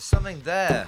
something there.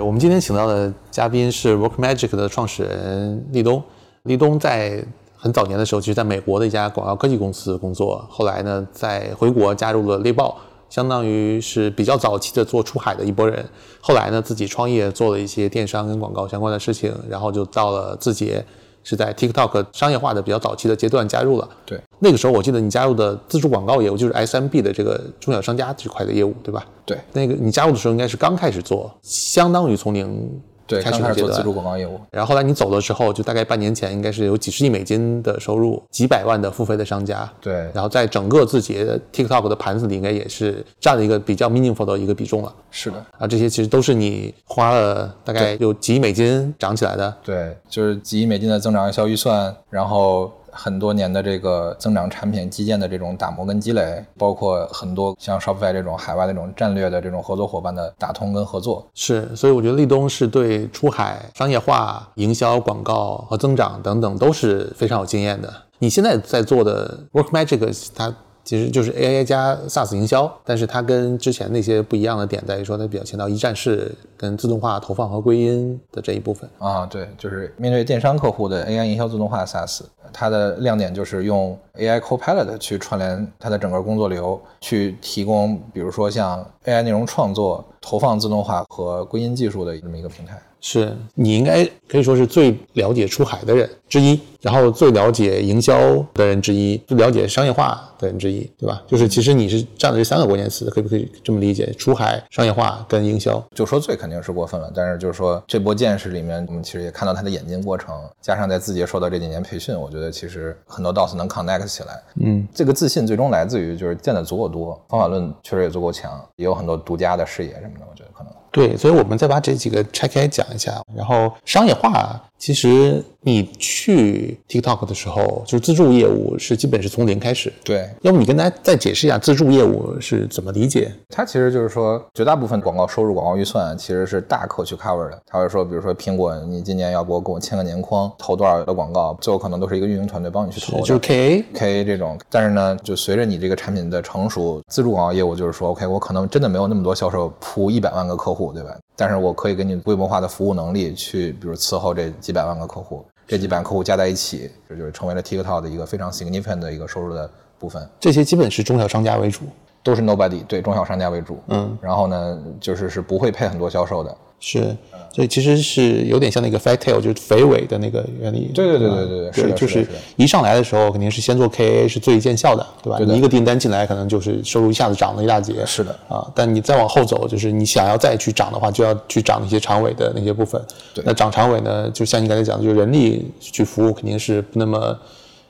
我们今天请到的嘉宾是 Work Magic 的创始人立冬。立冬在很早年的时候，其实在美国的一家广告科技公司工作，后来呢，在回国加入了猎豹，相当于是比较早期的做出海的一波人。后来呢，自己创业做了一些电商跟广告相关的事情，然后就到了字节，是在 TikTok 商业化的比较早期的阶段加入了。对，那个时候我记得你加入的自助广告业务就是 SMB 的这个中小商家这块的业务，对吧？对那个你加入的时候应该是刚开始做，相当于从零对，开始做自主广告业务。然后后来你走的时候，就大概半年前，应该是有几十亿美金的收入，几百万的付费的商家。对然后在整个字节的 TikTok 的盘子里，应该也是占了一个比较 meaningful 的一个比重了。是的，啊，这些其实都是你花了大概有几亿美金涨起来的。对，就是几亿美金的增长营销预算，然后很多年的这个增长产品基建的这种打磨跟积累，包括很多像 Shopify 这种海外的这种战略的这种合作伙伴的打通跟合作。是，所以我觉得立冬是对出海、商业化、营销、广告和增长等等都是非常有经验的。你现在在做的 Work Magic，它其实就是 AI 加 SaaS 营销，但是它跟之前那些不一样的点在于说，它比较强调一站式跟自动化投放和归因的这一部分。啊，对，就是面对电商客户的 AI 营销自动化 SaaS，它的亮点就是用 AI Copilot 去串联它的整个工作流，去提供比如说像 AI 内容创作、投放自动化和归因技术的这么一个平台。是你应该可以说是最了解出海的人之一，然后最了解营销的人之一，最了解商业化的人之一，对吧？就是其实你是占了这三个关键词，可不可以这么理解？出海、商业化跟营销。就说最肯定是过分了，但是就是说这波见识里面，我们其实也看到它的演进过程，加上在字节受到这几年培训，我觉得其实很多 dots 能 connect 起来。嗯，这个自信最终来自于就是见的足够多，方法论确实也足够强，也有很多独家的视野什么的，我觉得可能。对，所以我们再把这几个拆开讲一下。然后商业化，其实你去 TikTok 的时候，就是自助业务是基本是从零开始。对，要不你跟大家再解释一下自助业务是怎么理解？它其实就是说，绝大部分广告收入、广告预算其实是大客去 cover 的。他会说，比如说苹果，你今年要不给我签个年框，投多少的广告，最后可能都是一个运营团队帮你去投的。就是 KA，KA 这种，但是呢，就随着你这个产品的成熟，自助广告业务就是说，OK，我可能真的没有那么多销售铺一百万个客户，对吧？但是我可以给你规模化的服务能力去，比如伺候这几百万个客户，这几百万客户加在一起，这就是成为了 TikTok 的一个非常 significant 的一个收入的部分。这些基本是中小商家为主。都是 nobody，对中小商家为主，嗯，然后呢，就是是不会配很多销售的，是，所以其实是有点像那个 fat tail，就是肥尾的那个原理。对对对对对对是的就是一上来的时候肯定是先做 KA 是最见效的，对吧？对你一个订单进来，可能就是收入一下子涨了一大截。是的啊，但你再往后走，就是你想要再去涨的话，就要去涨一些长尾的那些部分。对那涨长尾呢，就像你刚才讲的，就是人力去服务肯定是不那么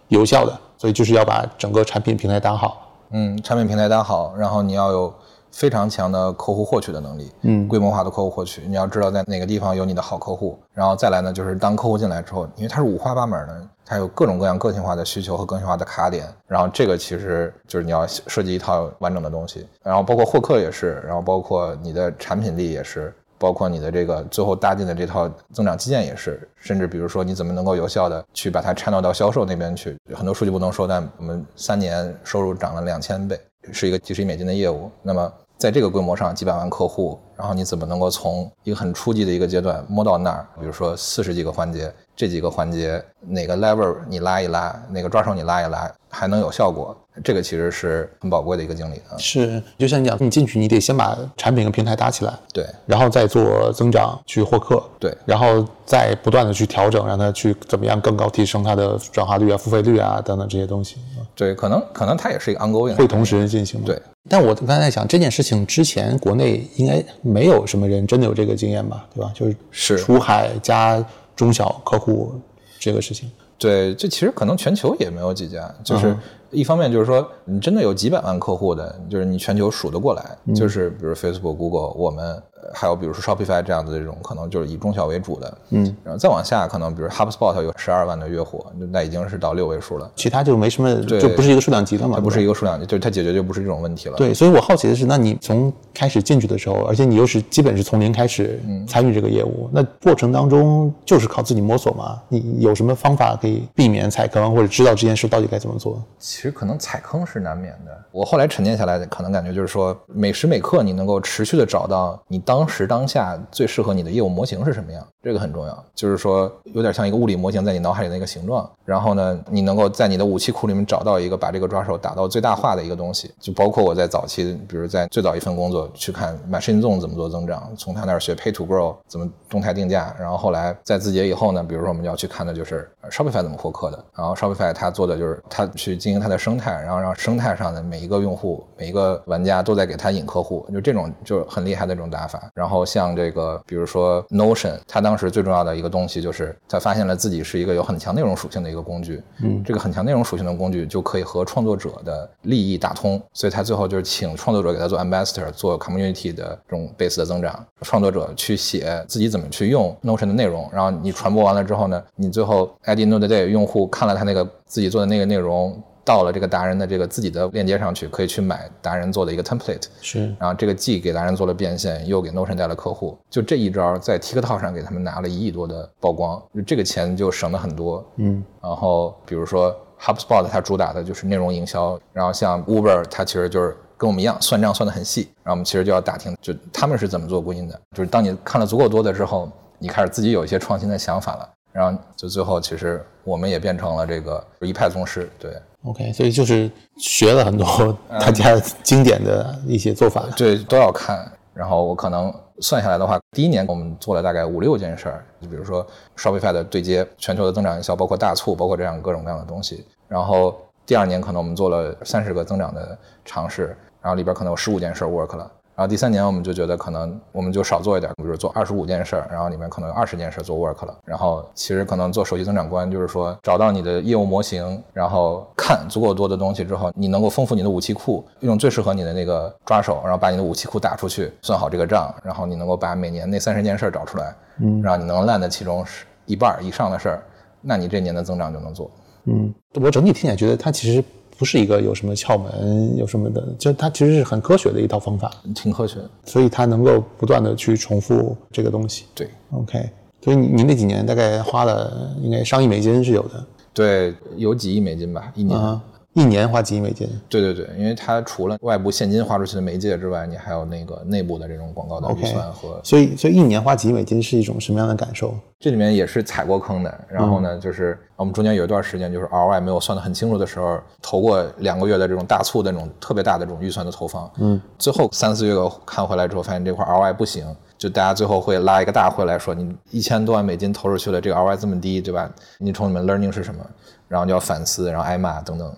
有效的，所以就是要把整个产品平台打好。嗯，产品平台搭好，然后你要有非常强的客户获取的能力，嗯规模化的客户获取，你要知道在哪个地方有你的好客户，然后再来呢，就是当客户进来之后，因为它是五花八门的，它有各种各样个性化的需求和个性化的卡点，然后这个其实就是你要设计一套完整的东西，然后包括获客也是，然后包括你的产品力也是。包括你的这个最后搭建的这套增长基建也是，甚至比如说你怎么能够有效的去把它 channel 到销售那边去，很多数据不能说，但我们三年收入涨了两千倍，是一个几十亿美金的业务。那么在这个规模上，几百万客户，然后你怎么能够从一个很初级的一个阶段摸到那儿？比如说四十几个环节，这几个环节哪个 lever 你拉一拉，哪个抓手你拉一拉，还能有效果？这个其实是很宝贵的一个经历啊。是，就像你讲，你进去你得先把产品跟平台搭起来，对然后再做增长去获客，对然后再不断的去调整，让它去怎么样更高提升它的转化率啊、付费率啊等等这些东西，对，可能可能它也是一个 ongoing，会同时进行吗？对。但我刚才在想这件事情之前，国内应该没有什么人真的有这个经验吧，对吧？就是是出海加中小客户这个事情。对，这其实可能全球也没有几家，就是一方面就是说，你真的有几百万客户的，就是你全球数得过来，就是比如 Facebook、Google，我们呃还有比如说 Shopify 这样子的这种，可能就是以中小为主的，嗯，然后再往下，可能比如 HubSpot 有十二万的月活，那已经是到六位数了，其他就没什么，就不是一个数量级的嘛。它不是一个数量级，就是它解决就不是这种问题了。对，所以我好奇的是，那你从开始进去的时候，而且你又是基本是从零开始参与这个业务，那过程当中就是靠自己摸索嘛。你有什么方法可以避免踩坑，或者知道这件事到底该怎么做？其实可能踩坑是难免的。我后来沉淀下来，可能感觉就是说，每时每刻你能够持续的找到你当当时当下最适合你的业务模型是什么样，这个很重要。就是说，有点像一个物理模型在你脑海里的一个形状，然后呢，你能够在你的武器库里面找到一个把这个抓手打到最大化的一个东西。就包括我在早期，比如在最早一份工作去看 Machine Zone 怎么做增长，从他那儿学 Pay to Grow 怎么动态定价，然后后来在字节以后呢，比如说我们要去看的就是 Shopify 怎么获客的，然后 Shopify 它做的就是它去经营它的生态，然后让生态上的每一个用户、每一个玩家都在给他引客户，就这种就是很厉害的这种打法。然后像这个，比如说 Notion，它当时最重要的一个东西就是它发现了自己是一个有很强内容属性的一个工具，嗯，这个很强内容属性的工具就可以和创作者的利益打通，所以它最后就是请创作者给他做 Ambassador，做 Community 的这种 base 的增长，创作者去写自己怎么去用 Notion 的内容，然后你传播完了之后呢，你最后 at the end of the day 用户看了他那个自己做的那个内容。到了这个达人的这个自己的链接上去，可以去买达人做的一个 template，是，然后这个既给达人做了变现，又给 Notion 带了客户，就这一招在 TikTok 上给他们拿了一亿多的曝光，就这个钱就省了很多。嗯，然后比如说 HubSpot 它主打的就是内容营销，然后像 Uber 它其实就是跟我们一样算账算得很细，然后我们其实就要打听，就他们是怎么做归因的，就是当你看了足够多的之后，你开始自己有一些创新的想法了，然后就最后其实我们也变成了这个一派宗师，对。OK，所以就是学了很多大家经典的一些做法。对，都要看。然后我可能算下来的话，第一年我们做了大概五六件事儿，就比如说 Shopify 的对接、全球的增长营销，包括大促，包括这样各种各样的东西。然后第二年可能我们做了三十个增长的尝试，然后里边可能有十五件事 work 了。然后第三年我们就觉得可能我们就少做一点，比如做二十五件事儿，然后里面可能有二十件事做 work 了。然后其实可能做首席增长官就是说找到你的业务模型，然后看足够多的东西之后，你能够丰富你的武器库，用最适合你的那个抓手，然后把你的武器库打出去，算好这个账，然后你能够把每年那三十件事儿找出来，嗯，然后你能烂的其中是一半以上的事儿，那你这年的增长就能做。嗯，我整体听起来觉得它其实不是一个有什么窍门，有什么的，就它其实是很科学的一套方法，挺科学的。所以它能够不断的去重复这个东西。对 OK，所以你你那几年大概花了应该上亿美金是有的对，有几亿美金吧，一年。啊，一年花几亿美金。对对对，因为它除了外部现金花出去的媒介之外，你还有那个内部的这种广告的预算和所以所以一年花几亿美金是一种什么样的感受？这里面也是踩过坑的。然后呢，就是我们中间有一段时间，就是 ROI 没有算得很清楚的时候，投过两个月的这种大促的那种特别大的这种预算的投放。嗯，最后三四月看回来之后，发现这块 ROI 不行，就大家最后会拉一个大会来说，你一千多万美金投出去了，这个 ROI 这么低，对吧？你从里面 learning 是什么？然后就要反思，然后挨骂等等。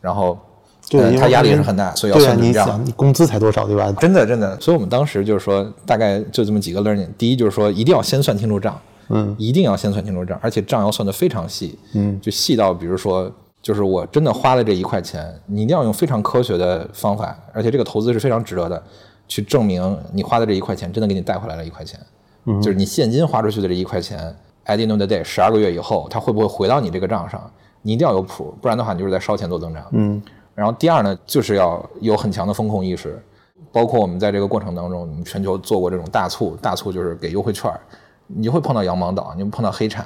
然后，对他压力也是很大，所以要算准账。想你工资才多少，对吧？真的真的，所以我们当时就是说，大概就这么几个 learning。第一就是说，一定要先算清楚账，嗯，一定要先算清楚账，而且账要算得非常细，嗯，就细到比如说，就是我真的花了这一块钱，你一定要用非常科学的方法，而且这个投资是非常值得的，去证明你花的这一块钱真的给你带回来了一块钱，嗯，就是你现金花出去的这一块钱，at the end of the day，十二个月以后，它会不会回到你这个账上？你一定要有谱，不然的话，你就是在烧钱做增长，嗯。然后第二呢，就是要有很强的风控意识，包括我们在这个过程当中，我们全球做过这种大促，大促就是给优惠券儿，你就会碰到羊毛党，你会碰到黑产，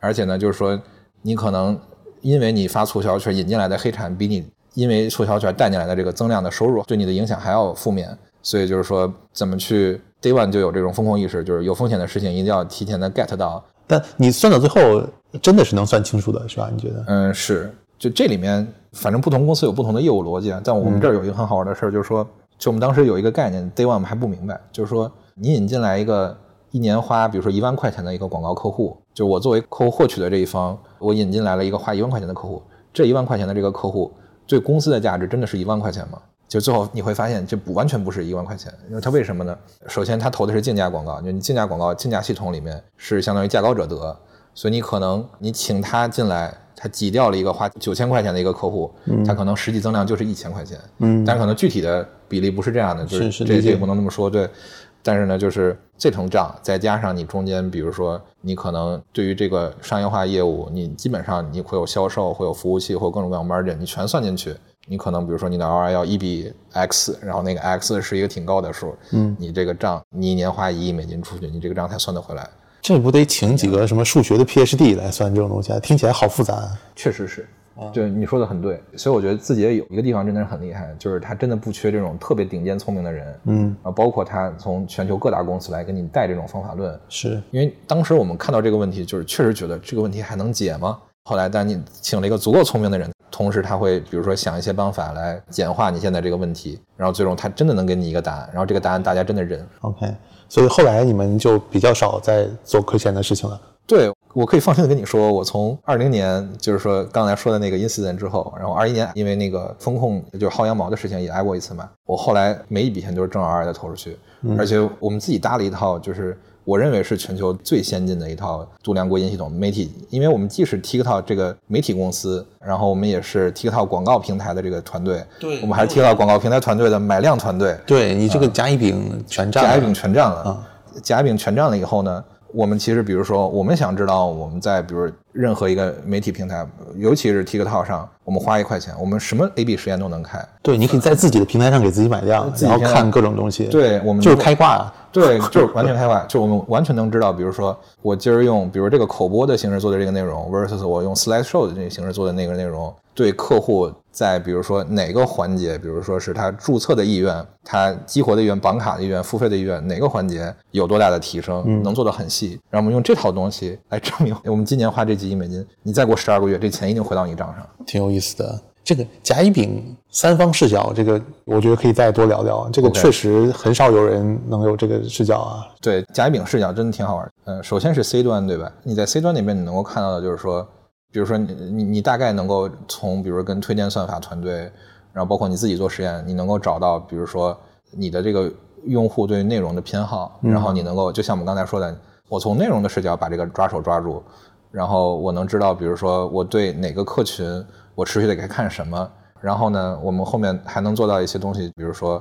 而且呢，就是说你可能因为你发促销券引进来的黑产，比你因为促销券带进来的这个增量的收入对你的影响还要负面，所以就是说怎么去 day one 就有这种风控意识，就是有风险的事情一定要提前的 get 到，但你算到最后，真的是能算清楚的，是吧？你觉得？嗯，是，就这里面，反正不同公司有不同的业务逻辑啊。但我们这儿有一个很好玩的事儿，就是说，就我们当时有一个概念，Day One 我们还不明白，就是说，你引进来一个一年花，比如说一万块钱的一个广告客户，就我作为客户获取的这一方，我引进来了一个花一万块钱的客户，这一万块钱的这个客户对公司的价值真的是一万块钱吗？就最后你会发现，这不完全不是一万块钱，因为它为什么呢？首先，它投的是竞价广告，就你竞价广告竞价系统里面是相当于价高者得，所以你可能你请他进来，他挤掉了一个花九千块钱的一个客户，他可能实际增量就是一千块钱，嗯但是可能具体的比例不是这样的，就是这这也不能那么说，对。但是呢，就是这层账，再加上你中间，比如说你可能对于这个商业化业务，你基本上你会有销售，会有服务器，会有各种各样的 margin，你全算进去，你可能比如说你的 ROI 要一比 X，然后那个 X 是一个挺高的数，嗯，你这个账你一年花一亿美金出去，你这个账才算得回来。这不得请几个什么数学的 PhD 来算这种东西啊？听起来好复杂啊。确实是。对你说的很对，所以我觉得字节有一个地方真的是很厉害，就是他真的不缺这种特别顶尖聪明的人，嗯，啊，包括他从全球各大公司来给你带这种方法论，是因为当时我们看到这个问题，就是确实觉得这个问题还能解吗？后来，当你请了一个足够聪明的人，同时他会比如说想一些方法来简化你现在这个问题，然后最终他真的能给你一个答案，然后这个答案大家真的认。OK，所以后来你们就比较少在做亏钱的事情了。对。我可以放心的跟你说，我从二零年就是说刚才说的那个 incident 之后，然后二一年因为那个风控就是薅羊毛的事情也挨过一次嘛，我后来每一笔钱都是正儿八经的投出去，而且我们自己搭了一套就是我认为是全球最先进的一套度量归因系统媒体，因为我们既是 TikTok 这个媒体公司，然后我们也是 TikTok 广告平台的这个团队，对，我们还是 TikTok 广告平台团队的买量团队，对你这个甲乙丙全占，甲乙丙全占了，甲乙丙全占了以后呢？我们其实，比如说，我们想知道我们在比如任何一个媒体平台，尤其是 TikTok 上，我们花一块钱，我们什么 A/B 实验都能开。对，你可以在自己的平台上给自己买量，然后看各种东西。对，我们就是开挂。对，就是完全开挂，就我们完全能知道，比如说我今儿用，比如这个口播的形式做的这个内容，versus 我用 Slide Show 的这个形式做的那个内容，对客户在比如说哪个环节，比如说是他注册的意愿、他激活的意愿、绑卡的意愿、付费的意愿，哪个环节有多大的提升，能做得很细。然后我们用这套东西来证明，我们今年花这几亿美金，你再过十二个月，这钱一定回到你账上。挺有意思的。这个甲乙丙三方视角，这个我觉得可以再多聊聊。这个确实很少有人能有这个视角啊。对，甲乙丙视角真的挺好玩。嗯，首先是 C 端，对吧？你在 C 端那边，你能够看到的就是说，比如说你你你大概能够从，比如跟推荐算法团队，然后包括你自己做实验，你能够找到，比如说你的这个用户对内容的偏好，然后你能够就像我们刚才说的，我从内容的视角把这个抓手抓住，然后我能知道，比如说我对哪个客群。我持续的给他看什么，然后呢，我们后面还能做到一些东西，比如说，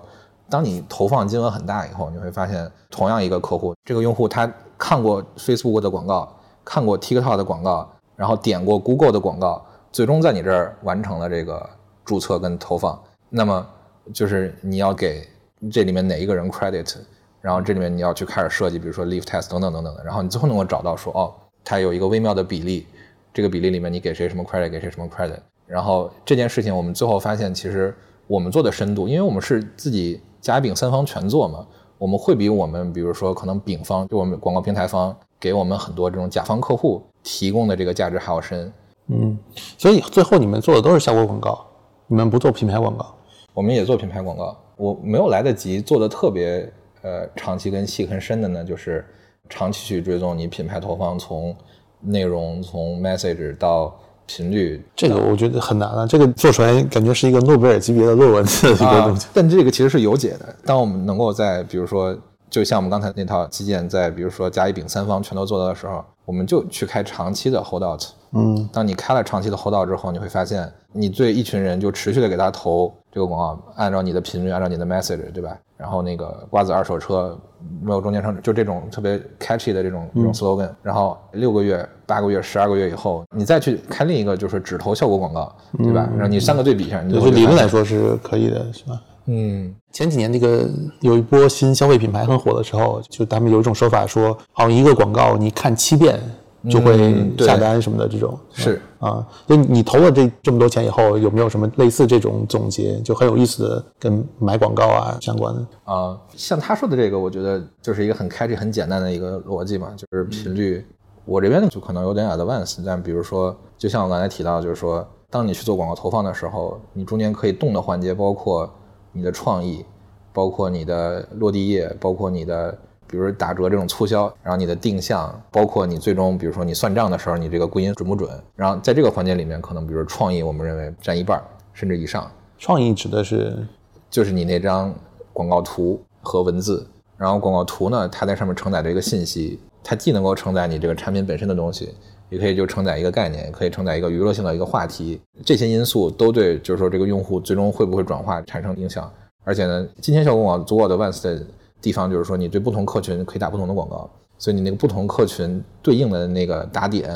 当你投放金额很大以后，你会发现，同样一个客户，这个用户他看过 Facebook 的广告，看过 TikTok 的广告，然后点过 Google 的广告，最终在你这儿完成了这个注册跟投放，那么就是你要给这里面哪一个人 credit，然后这里面你要去开始设计，比如说 leave test 等等等等的，然后你最后能够找到说，哦，它有一个微妙的比例，这个比例里面你给谁什么 credit，给谁什么 credit。然后这件事情，我们最后发现，其实我们做的深度，因为我们是自己甲丙三方全做嘛，我们会比我们，比如说可能丙方，就我们广告平台方给我们很多这种甲方客户提供的这个价值还要深。嗯，所以最后你们做的都是效果广告，你们不做品牌广告？我们也做品牌广告，我没有来得及做的特别呃长期跟细很深的呢，就是长期去追踪你品牌投放从内容从 message 到。频率这个我觉得很难啊，这个做出来感觉是一个诺贝尔级别的论文的一个东西。但这个其实是有解的。当我们能够在比如说，就像我们刚才那套基建，在比如说甲乙丙三方全都做到的时候，我们就去开长期的 hold out。嗯，当你开了长期的 hold out 之后，你会发现你对一群人就持续的给他投这个广告，按照你的频率，按照你的 message，对吧？然后那个瓜子二手车没有中间商，就这种特别 catchy 的这种这种 slogan。然后六个月、八个月、十二个月以后，你再去开另一个，就是只投效果广告，对吧？然后你三个对比一下，你就理论来说是可以的，是吧？嗯，前几年那个有一波新消费品牌很火的时候，就他们有一种说法说，好像一个广告你看七遍。就会下单什么的这种是啊，就你投了这这么多钱以后，有没有什么类似这种总结，就很有意思的跟买广告啊相关的啊？像他说的这个，我觉得就是一个很开这、很简单的一个逻辑嘛，就是频率。我这边呢就可能有点 advanced，但比如说，就像我刚才提到，就是说，当你去做广告投放的时候，你中间可以动的环节包括你的创意，包括你的落地页，包括你的。比如打折这种促销，然后你的定向，包括你最终，比如说你算账的时候，你这个归因准不准？然后在这个环节里面，可能比如创意，我们认为占一半甚至以上。创意指的是，就是你那张广告图和文字，然后广告图呢，它在上面承载着一个信息，它既能够承载你这个产品本身的东西，也可以就承载一个概念，也可以承载一个娱乐性的一个话题，这些因素都对，就是说这个用户最终会不会转化产生影响。而且呢，今天效果广告足够的 advanced。地方就是说，你对不同客群可以打不同的广告，所以你那个不同客群对应的那个打点，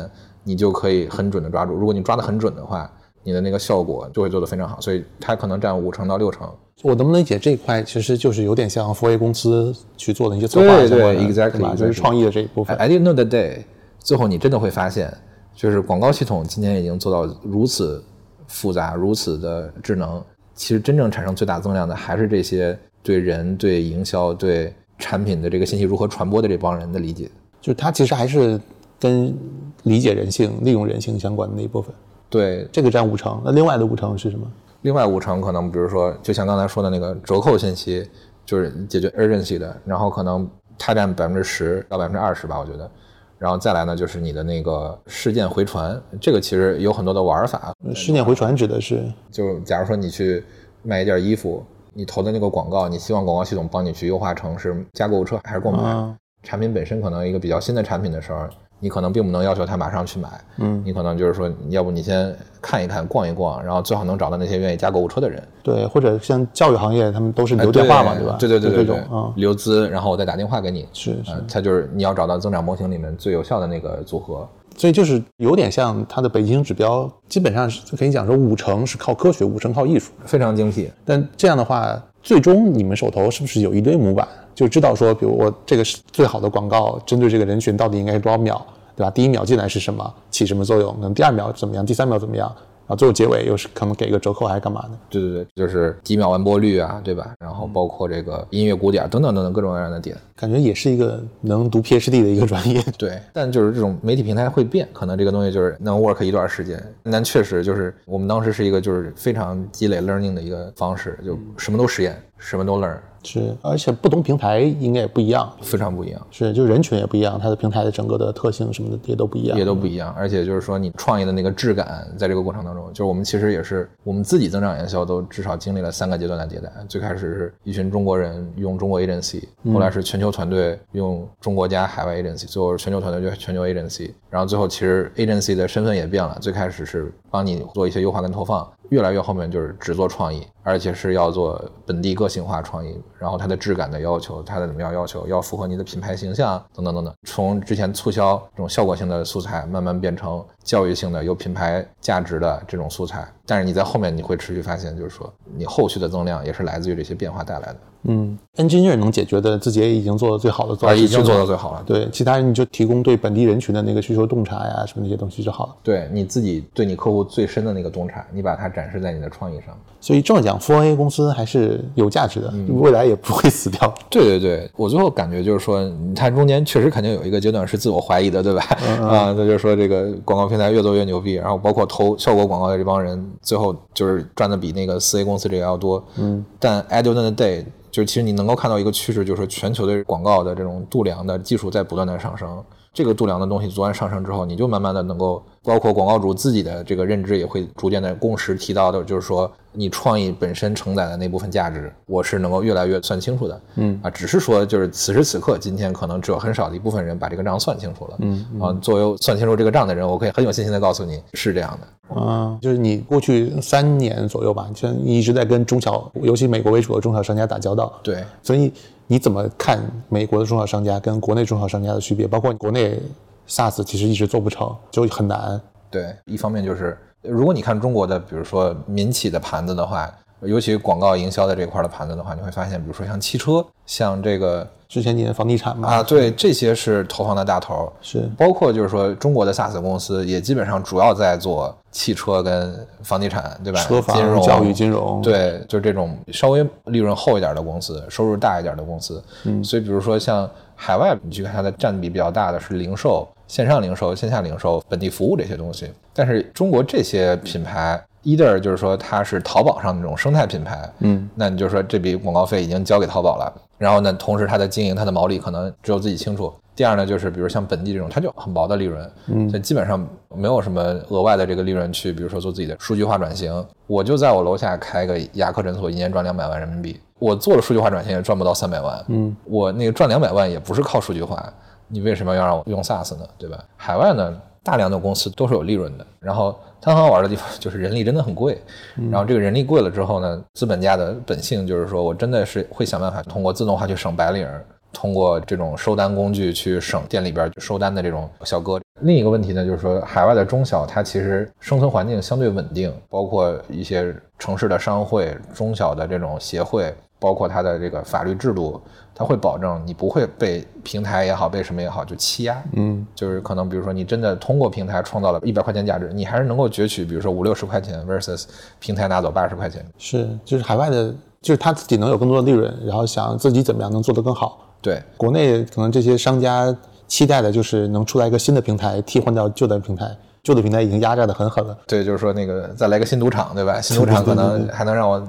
你就可以很准的抓住。如果你抓得很准的话，你的那个效果就会做得非常好，所以它可能占五成到六成。我能不能理解这一块其实就是有点像 4A 公司去做的一些策划对相关的对，exactly，就是创意的这一部分。I didn't know the day，最后你真的会发现，就是广告系统今天已经做到如此复杂、如此的智能，其实真正产生最大增量的还是这些对人、对营销、对产品的这个信息如何传播的这帮人的理解。就是它其实还是跟理解人性、利用人性相关的那一部分。对，这个占五成，那另外的五成是什么？另外五成可能，比如说，就像刚才说的那个折扣信息，就是解决 urgency 的，然后可能它占百分之十到百分之二十吧，我觉得。然后再来呢，就是你的那个事件回传，这个其实有很多的玩法。事件回传指的是就假如说你去卖一件衣服，你投的那个广告，你希望广告系统帮你去优化成是加购物车还是购买。啊产品本身可能一个比较新的产品的时候，你可能并不能要求他马上去买，嗯，你可能就是说，要不你先看一看、逛一逛，然后最好能找到那些愿意加购物车的人。对，或者像教育行业，他们都是留电话嘛，哎对吧？对对对对对就这种，啊，留资，然后我再打电话给你。是是呃，它就是你要找到增长模型里面最有效的那个组合。所以就是有点像它的北京指标，基本上是可以讲说五成是靠科学，五成靠艺术。非常精辟，但这样的话，最终你们手头是不是有一堆模板，就知道说，比如我这个是最好的广告，针对这个人群到底应该是多少秒，对吧？第一秒进来是什么，起什么作用？可能第二秒怎么样，第三秒怎么样？然后最后结尾又是可能给个折扣还是干嘛的？对对对，就是几秒完播率啊，对吧？然后包括这个音乐鼓点等等等等各种各样的点。感觉也是一个能读 PhD 的一个专业。对，但就是这种媒体平台会变，可能这个东西就是能 work 一段时间。但确实就是我们当时是一个就是非常积累 learning 的一个方式，就什么都实验，什么都 learn，是，而且不同平台应该也不一样。非常不一样。是，就人群也不一样，它的平台的整个的特性什么的也都不一样。也都不一样，而且就是说你创业的那个质感，在这个过程当中，就是我们其实也是我们自己增长营销都至少经历了三个阶段的迭代。最开始是一群中国人用中国 agency，后来是全球团队用中国加海外 agency，最后是全球团队就全球 agency，然后最后其实 agency 的身份也变了，最开始是帮你做一些优化跟投放，越来越后面就是只做创意，而且是要做本地个性化创意，然后它的质感的要求，它的怎么样要求，要符合你的品牌形象等等等等。从之前促销这种效果性的素材，慢慢变成教育性的有品牌价值的这种素材。但是你在后面你会持续发现，就是说你后续的增量也是来自于这些变化带来的，嗯，engineer 能解决的，自己也已经做的最好的，做而到极致了已经做到最好了。对，其他人你就提供对本地人群的那个需求洞察呀，什么那些东西就好了。对你自己对你客户最深的那个洞察，你把它展示在你的创意上。所以这么讲4 A 公司还是有价值的，嗯未来也不会死掉。对对对，我最后感觉就是说，它中间确实肯定有一个阶段是自我怀疑的，对吧？啊，那就是说这个广告平台越做越牛逼，然后包括投效果广告的这帮人，最后就是赚的比那个四 A 公司这个要多。嗯，但 at the end of the day，就是其实你能够看到一个趋势，就是说全球的广告的这种度量的技术在不断的上升。这个度量的东西不断上升之后，你就慢慢的能够，包括广告主自己的这个认知也会逐渐的共识提到的，就是说你创意本身承载的那部分价值，我是能够越来越算清楚的。嗯啊，只是说就是此时此刻，今天可能只有很少的一部分人把这个账算清楚了。嗯啊，作为算清楚这个账的人，我可以很有信心的告诉你是这样的。啊，就是你过去三年左右吧，像你一直在跟中小，尤其美国为主的中小商家打交道。对，所以你怎么看美国的中小商家跟国内中小商家的区别？包括国内 SaaS 其实一直做不成，就很难。对，一方面就是如果你看中国的，比如说民企的盘子的话，尤其广告营销的这块的盘子的话，你会发现，比如说像汽车，像这个之前你的房地产嘛，啊，对，这些是投放的大头，是包括就是说中国的 SaaS 公司也基本上主要在做汽车跟房地产，对吧？车房金融、教育、金融，，对，就这种稍微利润厚一点的公司，收入大一点的公司。嗯，所以比如说像海外，你去看它的占比比较大的是零售、线上零售、线下零售、本地服务这些东西。但是中国这些品牌，either 就是说它是淘宝上那种生态品牌，嗯，那你就说这笔广告费已经交给淘宝了，然后呢，同时它的经营、它的毛利可能只有自己清楚。第二呢，就是比如像本地这种，它就很薄的利润，嗯，所以基本上没有什么额外的这个利润去，比如说做自己的数据化转型。我就在我楼下开个牙科诊所，一年赚两百万人民币，我做了数据化转型也赚不到三百万，嗯，我那个赚两百万也不是靠数据化，你为什么要让我用 SaaS 呢？对吧？海外呢，大量的公司都是有利润的，然后它很好玩的地方就是人力真的很贵，然后这个人力贵了之后呢，资本家的本性就是说我真的是会想办法通过自动化去省白领。通过这种收单工具去省店里边收单的这种小哥。另一个问题呢，就是说海外的中小，它其实生存环境相对稳定，包括一些城市的商会、中小的这种协会，包括它的这个法律制度，它会保证你不会被平台也好，被什么也好就欺压。嗯，就是可能比如说你真的通过平台创造了一百块钱价值，你还是能够攫取，比如说五六十块钱 versus 平台拿走八十块钱。是，就是海外的，就是他自己能有更多的利润，然后想自己怎么样能做得更好。对，国内可能这些商家期待的就是能出来一个新的平台，替换掉旧的平台。旧的平台已经压榨的很狠了，对，就是说那个再来个新赌场，对吧？新赌场可能还能让我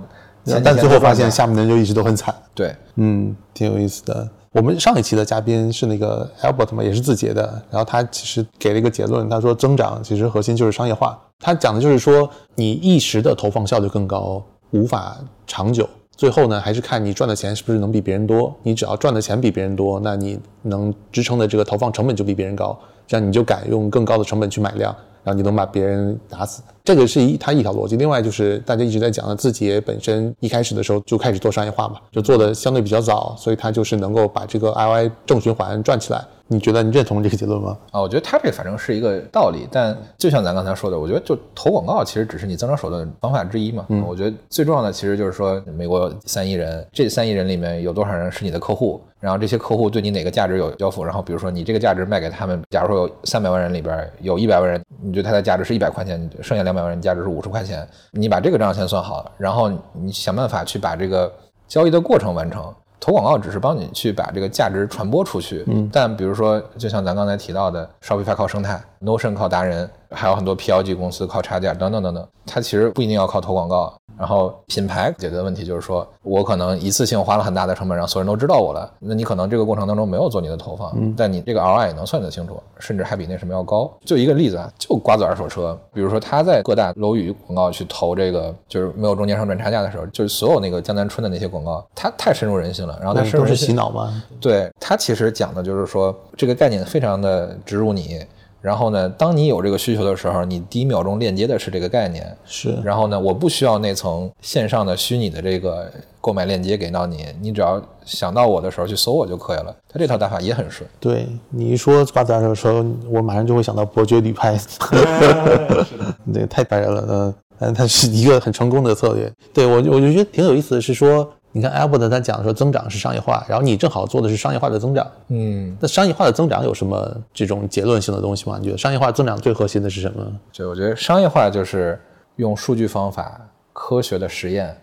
但最后发现下面的人就一直都很惨。对，嗯，挺有意思的。我们上一期的嘉宾是那个 Albert 嘛，也是字节的，然后他其实给了一个结论，他说增长其实核心就是商业化。他讲的就是说，你一时的投放效率更高，无法长久。最后呢，还是看你赚的钱是不是能比别人多。你只要赚的钱比别人多，那你能支撑的这个投放成本就比别人高，这样你就敢用更高的成本去买量，然后你能把别人打死。这个是一它一条逻辑。另外就是大家一直在讲的，字节本身一开始的时候就开始做商业化嘛，就做的相对比较早，所以它就是能够把这个 IY 正循环转起来。你觉得你认同这个结论吗？啊，我觉得他这反正是一个道理，但就像咱刚才说的，我觉得就投广告其实只是你增长手段的方法之一嘛。嗯我觉得最重要的其实就是说，美国三亿人，这三亿人里面有多少人是你的客户，然后这些客户对你哪个价值有交付，然后比如说你这个价值卖给他们，假如说有三百万人里边有一百万人，你觉得它的价值是一百块钱，剩下两百万人价值是五十块钱，你把这个账先算好，然后你想办法去把这个交易的过程完成。投广告只是帮你去把这个价值传播出去，嗯，但比如说，就像咱刚才提到的，Shopify 靠生态，Notion 靠达人，还有很多 PLG 公司靠差价等等等等，它其实不一定要靠投广告。然后品牌解决的问题就是说，我可能一次性花了很大的成本，让所有人都知道我了，那你可能这个过程当中没有做你的投放，但你这个 ROI 也能算得清楚，甚至还比那什么要高。就一个例子啊，就瓜子二手车，比如说他在各大楼宇广告去投这个，就是没有中间商赚差价的时候，就是所有那个江南春的那些广告，它太深入人心了，然后它深入都是人心洗脑吗。对它其实讲的就是说，这个概念非常的植入你，然后呢，当你有这个需求的时候，你第一秒钟链接的是这个概念，是，然后呢，我不需要那层线上的虚拟的这个购买链接给到你，你只要想到我的时候去搜我就可以了。他这套打法也很顺。对你一说瓜子二手车，我马上就会想到伯爵旅拍，对，太白人了，嗯，但它是一个很成功的策略。对我，我就觉得挺有意思的是说，你看 Albert 他讲说增长是商业化，然后你正好做的是商业化的增长。嗯，那商业化的增长有什么这种结论性的东西吗？你觉得商业化增长最核心的是什么？对，我觉得商业化就是用数据方法、科学的实验，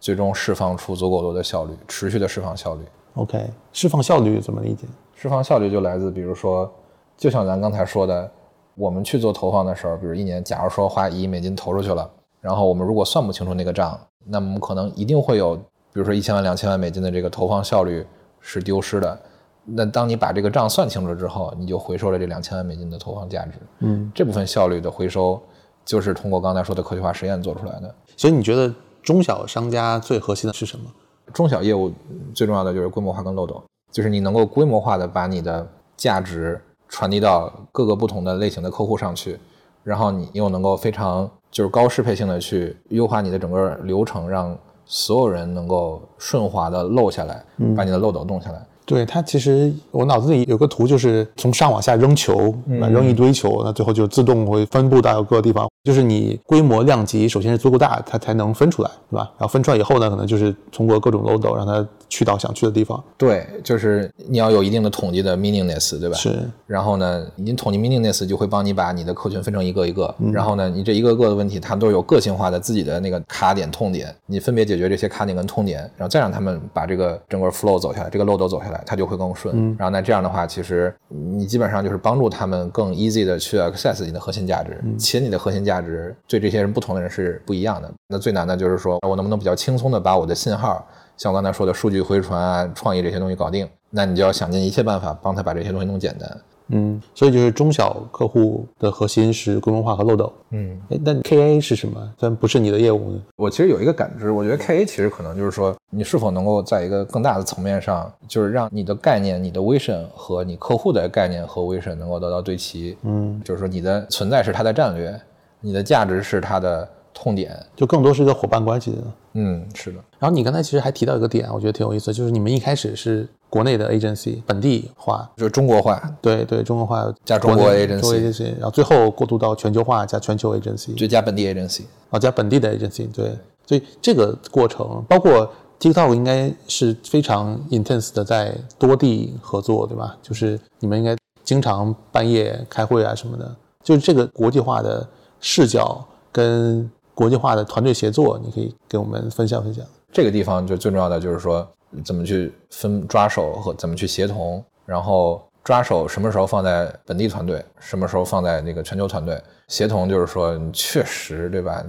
最终释放出足够多的效率，持续的释放效率。OK，释放效率怎么理解？释放效率就来自，比如说，就像咱刚才说的，我们去做投放的时候，比如一年，假如说花一亿美金投出去了，然后我们如果算不清楚那个账，那么我们可能一定会有，比如说一千万、两千万美金的这个投放效率是丢失的。那当你把这个账算清楚之后，你就回收了这两千万美金的投放价值。嗯，这部分效率的回收，就是通过刚才说的科学化实验做出来的。所以你觉得中小商家最核心的是什么？中小业务最重要的就是规模化跟漏斗，就是你能够规模化的把你的价值传递到各个不同的类型的客户上去，然后你又能够非常就是高适配性的去优化你的整个流程，让所有人能够顺滑的漏下来，把你的漏斗弄下来。对它其实我脑子里有个图，就是从上往下扔球，那扔一堆球，那最后就自动会分布到各个地方。就是你规模量级首先是足够大，它才能分出来，对吧？然后分出来以后呢，可能就是通过各种漏斗让它去到想去的地方。对，就是你要有一定的统计的 meaningness，对吧？是，然后呢，你统计 meaningness 就会帮你把你的客群分成一个一个，然后呢，你这一个个的问题，它都有个性化的自己的那个卡点、痛点，你分别解决这些卡点跟痛点，然后再让他们把这个整个 flow 走下来，这个漏斗走下来，它就会更顺。然后那这样的话，其实你基本上就是帮助他们更 easy 的去 access 你的核心价值，且你的核心价值对这些人不同的人是不一样的。那最难的就是说我能不能比较轻松的把我的信号。像我刚才说的数据回传啊、创意这些东西搞定，那你就要想尽一切办法帮他把这些东西弄简单。嗯，所以就是中小客户的核心是规模化和漏斗。嗯，哎，但 KA 是什么？虽然不是你的业务呢。我其实有一个感知，我觉得 KA 其实可能就是说，你是否能够在一个更大的层面上，就是让你的概念、你的 vision 和你客户的概念和 vision 能够得到对齐。嗯，就是说你的存在是他的战略，你的价值是他的痛点。就更多是一个伙伴关系的。嗯，是的。然后你刚才其实还提到一个点，我觉得挺有意思，就是你们一开始是国内的 agency 本地化，就是中国化对对，中国化加中国 agency 中国 agency，然后最后过渡到全球化加全球 agency，就加本地 agency。哦，加本地的 agency，对，所以这个过程包括 TikTok 应该是非常 intense 的在多地合作，对吧？就是你们应该经常半夜开会啊什么的，就是这个国际化的视角跟国际化的团队协作，你可以给我们分享分享。这个地方就最重要的就是说，怎么去分抓手和怎么去协同，然后抓手什么时候放在本地团队，什么时候放在那个全球团队，协同就是说，确实对吧？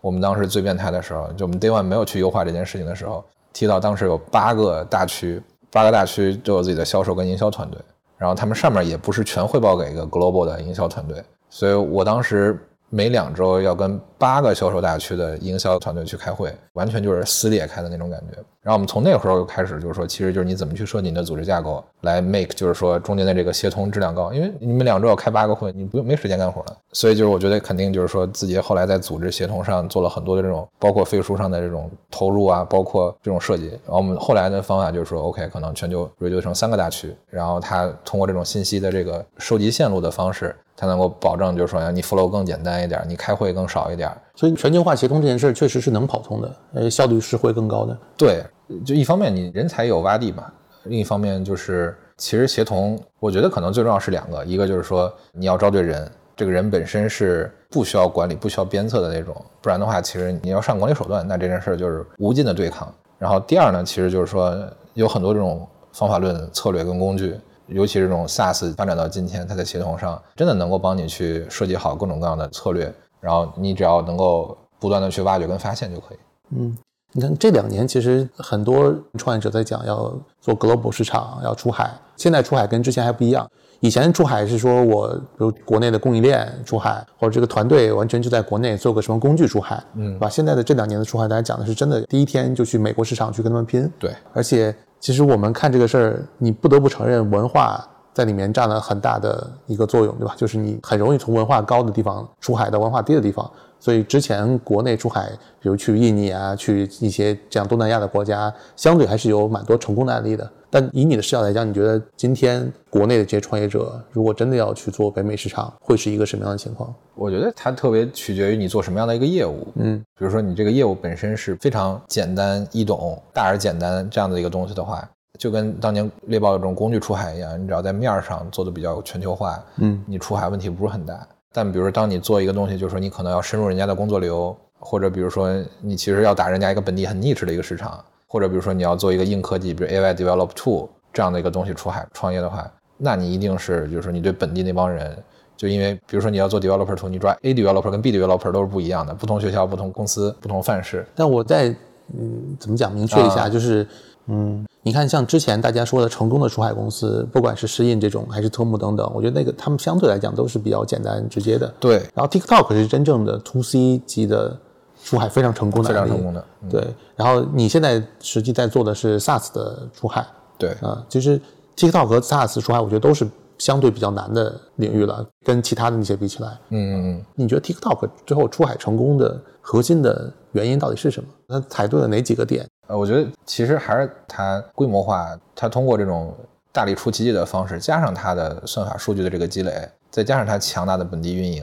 我们当时最变态的时候，就我们 Day One 没有去优化这件事情的时候，提到当时有八个大区，八个大区都有自己的销售跟营销团队，然后他们上面也不是全汇报给一个 global 的营销团队，所以我当时每两周要跟八个销售大区的营销团队去开会，完全就是撕裂开的那种感觉。然后我们从那个时候开始，就是说，其实就是你怎么去设计你的组织架构，来 make 就是说中间的这个协同质量高。因为你们两周要开八个会，你不用没时间干活了。所以就是我觉得肯定就是说自己后来在组织协同上做了很多的这种，包括飞书上的这种投入啊，包括这种设计。然后我们后来的方法就是说，OK，可能全球 reduce 成三个大区，然后它通过这种信息的这个收集线路的方式，它能够保证就是说你 flow 更简单一点，你开会更少一点。所以全球化协同这件事儿确实是能跑通的，呃，效率是会更高的。对，就一方面你人才有洼地嘛，另一方面就是其实协同，我觉得可能最重要是两个，一个就是说你要招对人，这个人本身是不需要管理、不需要鞭策的那种，不然的话，其实你要上管理手段，那这件事儿就是无尽的对抗。然后第二呢，其实就是说有很多这种方法论、策略跟工具，尤其是这种 SaaS 发展到今天，它在协同上真的能够帮你去设计好各种各样的策略，然后你只要能够不断的去挖掘跟发现就可以。嗯，你看这两年其实很多创业者在讲要做 global 市场，要出海。现在出海跟之前还不一样，以前出海是说我比如国内的供应链出海，或者这个团队完全就在国内做个什么工具出海，嗯，对吧？现在的这两年的出海，大家讲的是真的第一天就去美国市场去跟他们拼，对，而且其实我们看这个事儿，你不得不承认文化在里面占了很大的一个作用，对吧？就是你很容易从文化高的地方出海到文化低的地方。所以之前国内出海，比如去印尼啊，去一些这样东南亚的国家，相对还是有蛮多成功的案例的。但以你的视角来讲，你觉得今天国内的这些创业者，如果真的要去做北美市场，会是一个什么样的情况？我觉得它特别取决于你做什么样的一个业务。嗯，比如说你这个业务本身是非常简单易懂、大而简单这样的一个东西的话，就跟当年猎豹这种工具出海一样，你只要在面儿上做的比较全球化，嗯，你出海问题不是很大。但比如说，当你做一个东西，就是说你可能要深入人家的工作流，或者比如说你其实要打人家一个本地很 niche 的一个市场，或者比如说你要做一个硬科技，比如 AI develop tool 这样的一个东西出海创业的话，那你一定是就是说你对本地那帮人，就因为比如说你要做 developer tool，你抓 A developer 跟 B developer 都是不一样的，不同学校、不同公司、不同范式。但我再嗯怎么讲明确一下，就是嗯，你看像之前大家说的成功的出海公司，不管是诗印这种还是特木等等，我觉得那个他们相对来讲都是比较简单直接的。对，然后 TikTok 是真正的 To C 级的出海非常成功的非，常成功的。嗯对，然后你现在实际在做的是 SaaS 的出海对，啊，其实 TikTok 和 SaaS 出海，我觉得都是相对比较难的领域了，跟其他的那些比起来。嗯嗯嗯。你觉得 TikTok 最后出海成功的核心的原因到底是什么？它踩对了哪几个点？呃，我觉得其实还是它规模化，它通过这种大力出奇迹的方式，加上它的算法数据的这个积累，再加上它强大的本地运营，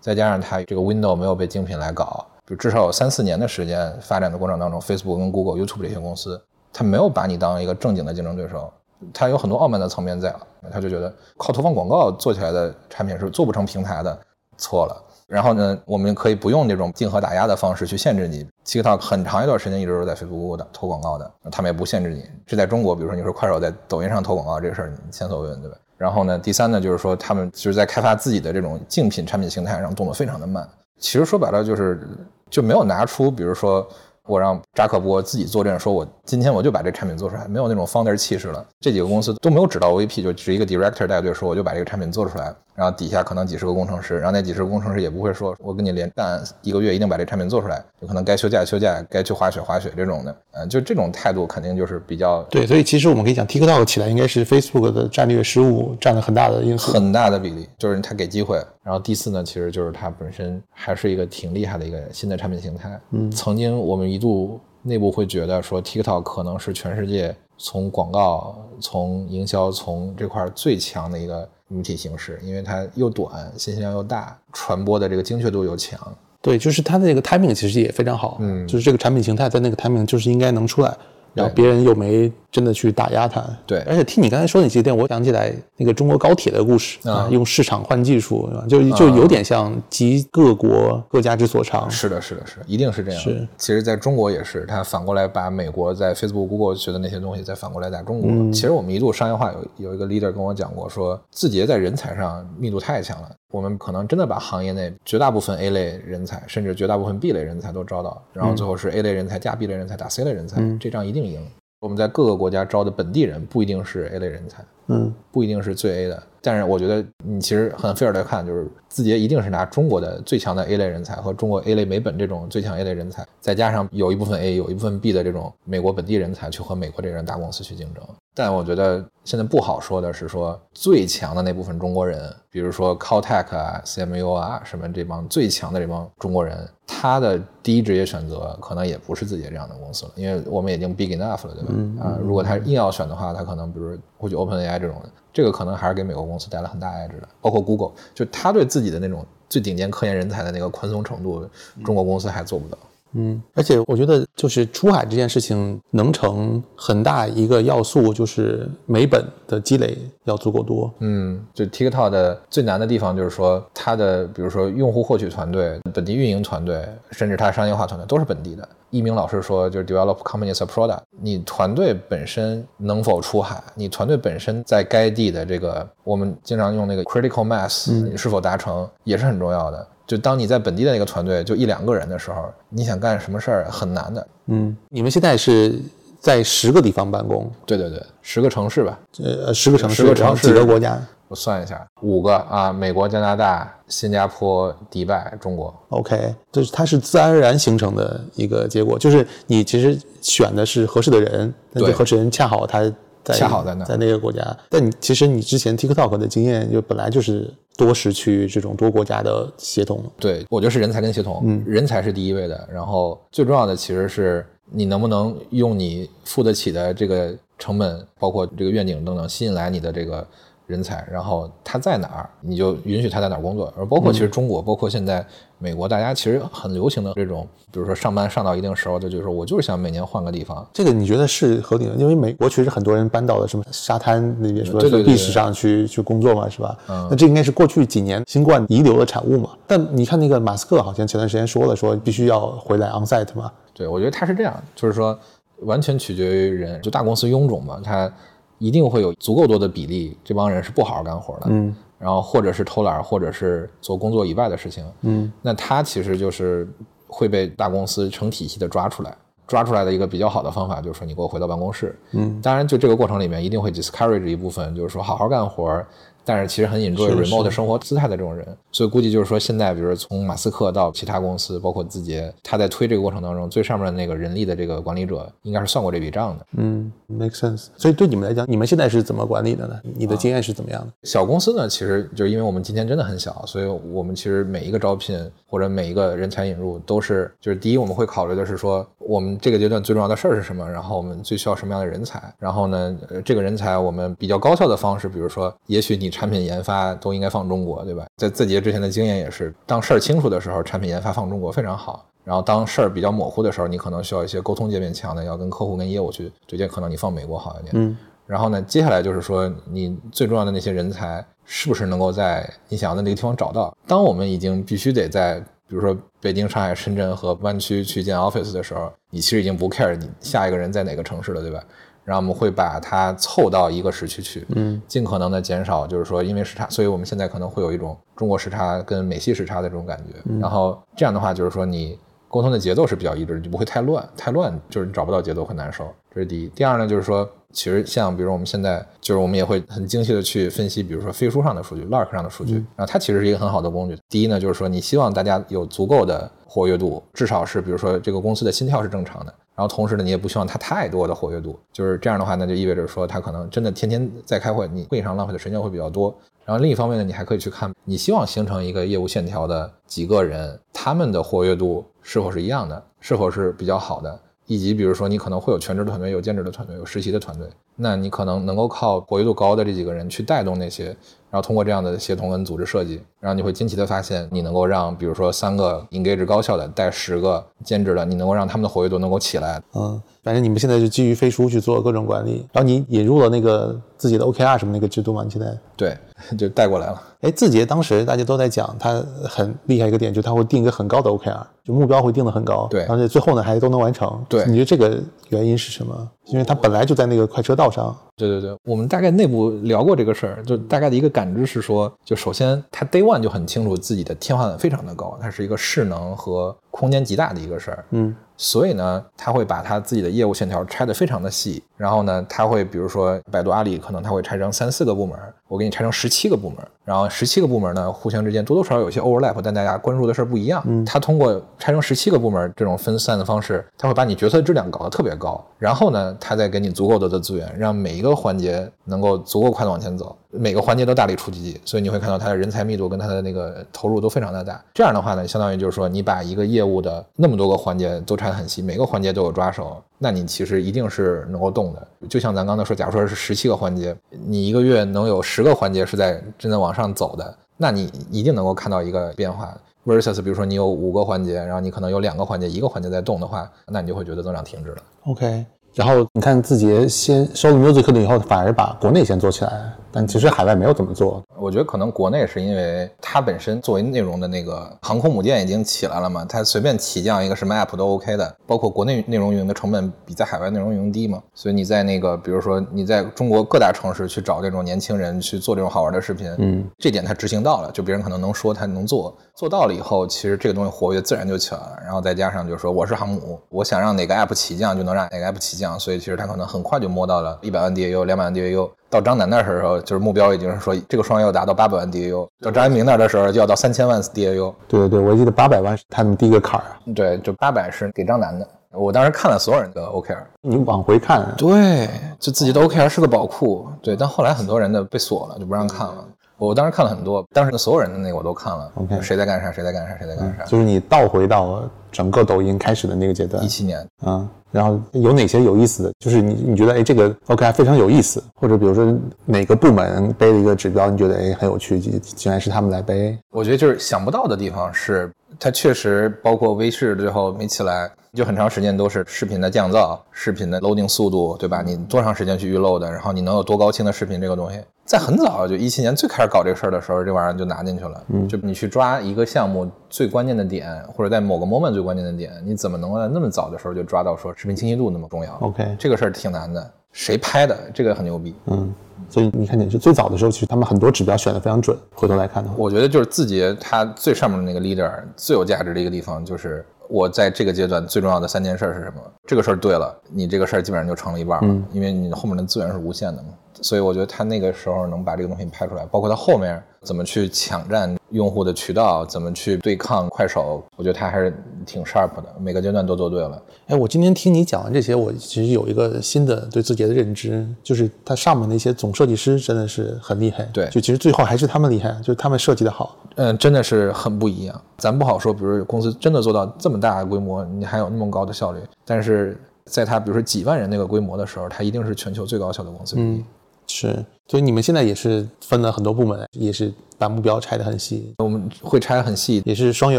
再加上它这个 window 没有被竞品来搞，就至少有三四年的时间发展的过程当中，Facebook 跟 Google、YouTube 这些公司，它没有把你当一个正经的竞争对手，它有很多傲慢的层面在，他就觉得靠投放广告做起来的产品是做不成平台的，错了。然后呢，我们可以不用这种竞合打压的方式去限制你。TikTok 很长一段时间一直都在 Facebook 的投广告的，他们也不限制你。这在中国，比如说你说快手在抖音上投广告这个事儿，你前所未闻，对吧？然后呢，第三呢，就是说他们就是在开发自己的这种竞品产品形态上动作非常的慢。其实说白了就是就没有拿出，比如说我让扎克伯自己坐镇，说我今天我就把这产品做出来，没有那种 founder 气势了。这几个公司都没有指导 VP，就只一个 director 带队说我就把这个产品做出来，然后底下可能几十个工程师，然后那几十个工程师也不会说我跟你连干一个月一定把这产品做出来，有可能该休假休假，该去滑雪滑雪这种的，嗯，就这种态度肯定就是比较对，所以其实我们可以讲 TikTok 起来应该是 Facebook 的战略失误占了很大的因素。很大的比例，就是他给机会。然后第四呢，其实就是它本身还是一个挺厉害的一个新的产品形态。嗯，曾经我们一度内部会觉得说 TikTok 可能是全世界从广告、从营销、从这块最强的一个媒体形式，因为它又短，信息量又大，传播的这个精确度又强。对，就是它的这个 timing 其实也非常好，嗯就是这个产品形态在那个 timing 就是应该能出来，然后别人又没真的去打压它。对而且听你刚才说那几个点，我想起来那个中国高铁的故事啊用市场换技术，就就有点像集各国各家之所长。是的，是的，是的，一定是这样。是，其实在中国也是，他反过来把美国在 Facebook、Google 学的那些东西再反过来打中国。嗯其实我们一度商业化有有一个 leader 跟我讲过，说字节在人才上密度太强了，我们可能真的把行业内绝大部分 A 类人才，甚至绝大部分 B 类人才都招到，然后最后是 A 类人才加 B 类人才打 C 类人才，嗯这仗一定赢。我们在各个国家招的本地人不一定是 A 类人才，嗯不一定是最 A 的，但是我觉得你其实很 fair 的看，就是字节一定是拿中国的最强的 A 类人才和中国 A 类美本这种最强 A 类人才，再加上有一部分 A 有一部分 B 的这种美国本地人才去和美国这人大公司去竞争。但我觉得现在不好说的是说最强的那部分中国人，比如说 Caltech 啊、CMU 啊什么这帮最强的这帮中国人，他的第一职业选择可能也不是字节这样的公司了，因为我们已经 big enough 了，对吧？啊，如果他硬要选的话，他可能比如会去 OpenAI 这种的，这个可能还是给美国公司带来很大压制的，包括 Google，就他对自己的那种最顶尖科研人才的那个宽松程度，中国公司还做不到。嗯，而且我觉得就是出海这件事情能成很大一个要素，就是美本的积累要足够多。嗯，就 TikTok 的最难的地方就是说，它的比如说用户获取团队、本地运营团队，甚至它商业化团队都是本地的。一鸣老师说，就是 develop companies a product，你团队本身能否出海，你团队本身在该地的这个，我们经常用那个 critical mass，、你是否达成也是很重要的。就当你在本地的那个团队就一两个人的时候，你想干什么事儿很难的。嗯，你们现在是在十个地方办公，对对对，十个城市吧，呃，十个城市，十个城市几个国家。我算一下，五个啊，美国、加拿大、新加坡、迪拜、中国。OK，就是它是自然而然形成的一个结果，就是你其实选的是合适的人，但这合适人恰好他在恰好在那在那个国家。但你其实你之前 TikTok 的经验就本来就是多时区这种多国家的协同。对，我觉得是人才跟协同，嗯人才是第一位的，然后最重要的其实是你能不能用你付得起的这个成本，包括这个愿景等等，吸引来你的这个人才，然后他在哪儿，你就允许他在哪儿工作。而包括其实中国，包括现在美国，大家其实很流行的这种，比如说上班上到一定时候，就就是说我就是想每年换个地方，这个你觉得是合理的？因为美国确实很多人搬到了什么沙滩那边，说对对对说 beach 上去去工作嘛，是吧？嗯那这应该是过去几年新冠遗留的产物嘛。但你看那个马斯克好像前段时间说了，说必须要回来 on site 嘛。对，我觉得他是这样，就是说完全取决于人，就大公司臃肿嘛，他一定会有足够多的比例，这帮人是不好好干活的，嗯，然后或者是偷懒，或者是做工作以外的事情，嗯，那他其实就是会被大公司成体系的抓出来。抓出来的一个比较好的方法就是说，你给我回到办公室。嗯，当然，就这个过程里面一定会 discourage 一部分，就是说好好干活，但是其实很 enjoy remote 的生活姿态的这种人。所以估计就是说，现在比如说从马斯克到其他公司，包括字节，他在推这个过程当中，最上面的那个人力的这个管理者应该是算过这笔账的。嗯，make sense。所以对你们来讲，你们现在是怎么管理的呢？你的经验是怎么样的？小公司呢，其实就是因为我们今天真的很小，所以我们其实每一个招聘或者每一个人才引入都是，就是第一我们会考虑的是说，我们这个阶段最重要的事儿是什么，然后我们最需要什么样的人才，然后呢，呃这个人才我们比较高效的方式，比如说，也许你产品研发都应该放中国，对吧？在字节之前的经验也是，当事儿清楚的时候，产品研发放中国非常好。然后当事儿比较模糊的时候，你可能需要一些沟通界面强的，要跟客户跟业务去对接，可能你放美国好一点。嗯然后呢，接下来就是说，你最重要的那些人才是不是能够在你想要的那个地方找到？当我们已经必须得在，比如说北京、上海、深圳和湾区去建 office 的时候，你其实已经不 care 你下一个人在哪个城市了，对吧？然后我们会把它凑到一个时区去，嗯尽可能的减少，就是说因为时差，所以我们现在可能会有一种中国时差跟美系时差的这种感觉。然后这样的话，就是说你沟通的节奏是比较一致，就不会太乱，太乱就是你找不到节奏会难受。这是第一。第二呢，就是说，其实像比如我们现在，就是我们也会很精细的去分析，比如说飞书上的数据、Lark 上的数据，然后它其实是一个很好的工具。第一呢，就是说你希望大家有足够的活跃度，至少是比如说这个公司的心跳是正常的。然后同时呢，你也不希望他太多的活跃度，就是这样的话，那就意味着说他可能真的天天在开会，你会上浪费的时间会比较多。然后另一方面呢，你还可以去看你希望形成一个业务线条的几个人，他们的活跃度是否是一样的，是否是比较好的。以及比如说你可能会有全职的团队，有兼职的团队，有实习的团队，那你可能能够靠活跃度高的这几个人去带动那些，然后通过这样的协同跟组织设计，然后你会惊奇的发现，你能够让比如说三个 engage 高效的带十个兼职的，你能够让他们的活跃度能够起来。嗯，反正你们现在就基于飞书去做各种管理，然后你引入了那个自己的 OKR 什么那个制度嘛？你现在对，就带过来了。哎，字节当时大家都在讲，它很厉害一个点，就是它会定一个很高的 OKR，就目标会定的很高，对而且最后呢还都能完成。对你觉得这个原因是什么？因为它本来就在那个快车道上。对对对，我们大概内部聊过这个事儿，就大概的一个感知是说，就首先它 Day One 就很清楚自己的天花板非常的高，它是一个势能和空间极大的一个事儿。嗯，所以呢，他会把他自己的业务线条拆得非常的细，然后呢，他会比如说百度、阿里，可能他会拆成三四个部门，我给你拆成十七个部门，然后十七个部门呢，互相之间多多少少有些 overlap，但大家关注的事儿不一样。嗯，他通过拆成十七个部门这种分散的方式，他会把你决策质量搞得特别高，然后呢，他再给你足够多的资源，让每一个环节能够足够快的往前走，每个环节都大力出奇迹，所以你会看到他的人才密度跟他的那个投入都非常的大。这样的话呢，相当于就是说你把一个业务的那么多个环节都拆得很细，每个环节都有抓手，那你其实一定是能够动的。就像咱刚才说，假如说是十七个环节，你一个月能有十个环节是在正在往上走的，那你一定能够看到一个变化。versus 比如说你有五个环节，然后你可能有两个环节，一个环节在动的话，那你就会觉得增长停止了。OK，然后你看字节先收了 Music 了以后，反而把国内先做起来，但其实海外没有怎么做。我觉得可能国内是因为它本身作为内容的那个航空母舰已经起来了嘛，它随便起降一个什么 app 都 OK 的，包括国内内容运营的成本比在海外内容运营低嘛，所以你在那个比如说你在中国各大城市去找这种年轻人去做这种好玩的视频，嗯，这点它执行到了，就别人可能能说他能做，做到了以后，其实这个东西活跃自然就起来了，然后再加上就是说我是航母，我想让哪个 app 起降就能让哪个 app 起降，所以其实它可能很快就摸到了一百万 DAU、两百万 DAU。到张楠那儿的时候，就是目标已经是说这个双月要达到八百万 DAU；到张一鸣那儿的时候，就要到三千万 DAU。对对对，我记得八百万是他们第一个坎儿啊。对，就八百是给张楠的。我当时看了所有人的 OKR，你往回看，对，就自己的 OKR 是个宝库，对，但后来很多人的被锁了，就不让看了。我当时看了很多，当时所有人的那个我都看了 OK 谁在干啥，谁在干啥，谁在干啥。就是你倒回到整个抖音开始的那个阶段一，七年，啊，然后有哪些有意思的？就是你你觉得哎这个 OK 非常有意思，或者比如说哪个部门背了一个指标，你觉得哎很有趣，竟竟然是他们来背，我觉得就是想不到的地方是，它确实包括微视最后没起来，就很长时间都是视频的降噪、视频的 loading 速度，对吧？你多长时间去预 load，然后你能有多高清的视频这个东西，在很早就一七年最开始搞这个事儿的时候，这玩意儿就拿进去了。嗯，就你去抓一个项目最关键的点，或者在某个 moment 最关键的点，你怎么能够在那么早的时候就抓到说视频清晰度那么重要 OK 这个事儿挺难的。谁拍的？这个很牛逼。嗯，所以你看你就最早的时候，其实他们很多指标选的非常准，回头来看的话，我觉得就是字节它最上面的那个 leader 最有价值的一个地方，就是我在这个阶段最重要的三件事是什么？这个事儿对了，你这个事儿基本上就成了一半了，因为你后面的资源是无限的嘛。所以我觉得他那个时候能把这个东西拍出来，包括他后面怎么去抢占用户的渠道，怎么去对抗快手，我觉得他还是挺 sharp 的，每个阶段都做对了。哎，我今天听你讲完这些，我其实有一个新的对字节的认知，就是它上面那些总设计师真的是很厉害。对就其实最后还是他们厉害，就是他们设计的好。嗯，真的是很不一样。咱不好说，比如公司真的做到这么大的规模，你还有那么高的效率，但是在它比如说几万人那个规模的时候，它一定是全球最高效的公司之一。是，所以你们现在也是分了很多部门，也是把目标拆得很细，我们会拆得很细，也是双月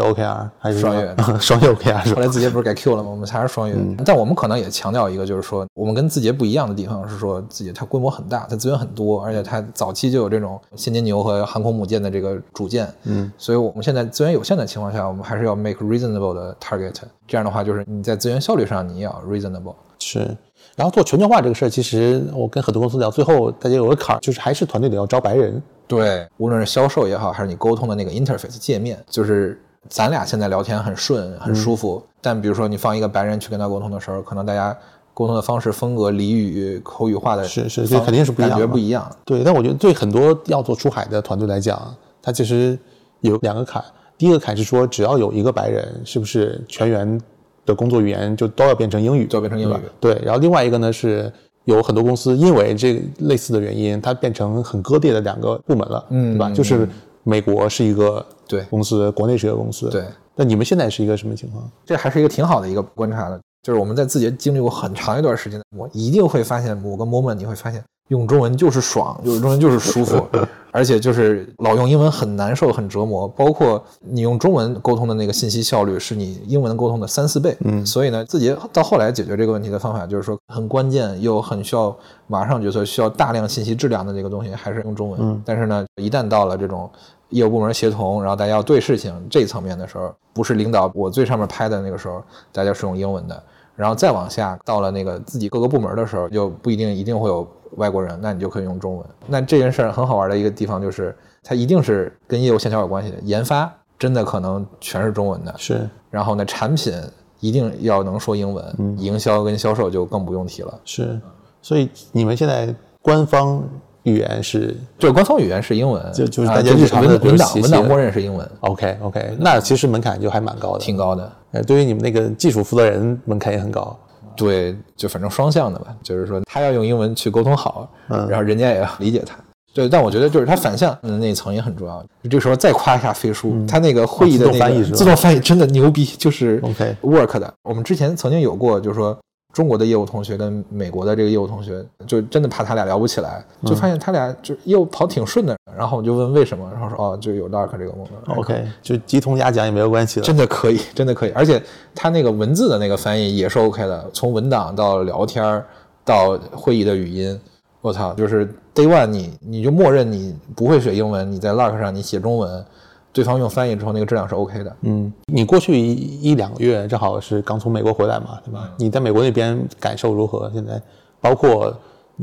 OKR 还是双月 双月 OKR 是？后来字节不是改 Q 了吗？我们还是双月。但我们可能也强调一个，就是说我们跟字节不一样的地方是说，字节它规模很大，它资源很多，而且它早期就有这种现金牛和航空母舰的这个主舰。嗯，所以我们现在资源有限的情况下，我们还是要 make reasonable 的 target。这样的话，就是你在资源效率上你也要 reasonable。是，然后做全球化这个事儿，其实我跟很多公司聊，最后大家有个坎儿，就是还是团队里要招白人。对，无论是销售也好，还是你沟通的那个 interface 界面，就是咱俩现在聊天很顺、很舒服。但比如说你放一个白人去跟他沟通的时候，可能大家沟通的方式、风格、俚语、口语化的是是方这肯定是不一样感觉不一样。对，但我觉得对很多要做出海的团队来讲，它其实有两个坎。第一个坎是说，只要有一个白人，是不是全员的工作语言就都要变成英语？都要变成英语对对，然后另外一个呢是有很多公司因为这个类似的原因，它变成很割裂的两个部门了，嗯对吧？就是美国是一个对公司，国内是一个公司，对。那你们现在是一个什么情况？这还是一个挺好的一个观察的。就是我们在字节经历过很长一段时间，我一定会发现某个 moment，你会发现用中文就是爽，用中文就是舒服，而且就是老用英文很难受、很折磨。包括你用中文沟通的那个信息效率是你英文沟通的三四倍。嗯，所以呢，自己到后来解决这个问题的方法就是说，很关键又很需要马上决策、需要大量信息质量的这个东西还是用中文。嗯，但是呢，一旦到了这种业务部门协同，然后大家要对事情这一层面的时候，不是领导我最上面拍的那个时候，大家是用英文的。然后再往下到了那个自己各个部门的时候，就不一定一定会有外国人，那你就可以用中文。那这件事儿很好玩的一个地方就是，它一定是跟业务线条有关系的。研发真的可能全是中文的，是。然后呢，产品一定要能说英文，营销跟销售就更不用提了。是。所以你们现在官方。语言是，就是官方语言是英文，就就是大家日常的文档文档默认是英文。OK OK，那其实门槛就还蛮高的，挺高的。呃，对于你们那个技术负责人门槛也很高。对，就反正双向的吧，就是说他要用英文去沟通好，然后人家也要理解他。对，但我觉得就是他反向的那一层也很重要。这个时候再夸一下飞书，他那个会议的那个自动翻译真的牛逼，就是 OK work 的。我们之前曾经有过，就是说。中国的业务同学跟美国的这个业务同学，就真的怕他俩聊不起来，就发现他俩就业务跑挺顺的。然后我就问为什么，然后说哦，就有 Lark 这个功能。OK，就鸡同鸭讲也没有关系的真的可以，真的可以。而且他那个文字的那个翻译也是 OK 的，从文档到聊天到会议的语音，我操，就是 Day One 你你就默认你不会写英文，你在 Lark 上你写中文。对方用翻译之后，那个质量是 OK 的。嗯，你过去一一两个月正好是刚从美国回来嘛，对吧？你在美国那边感受如何？现在包括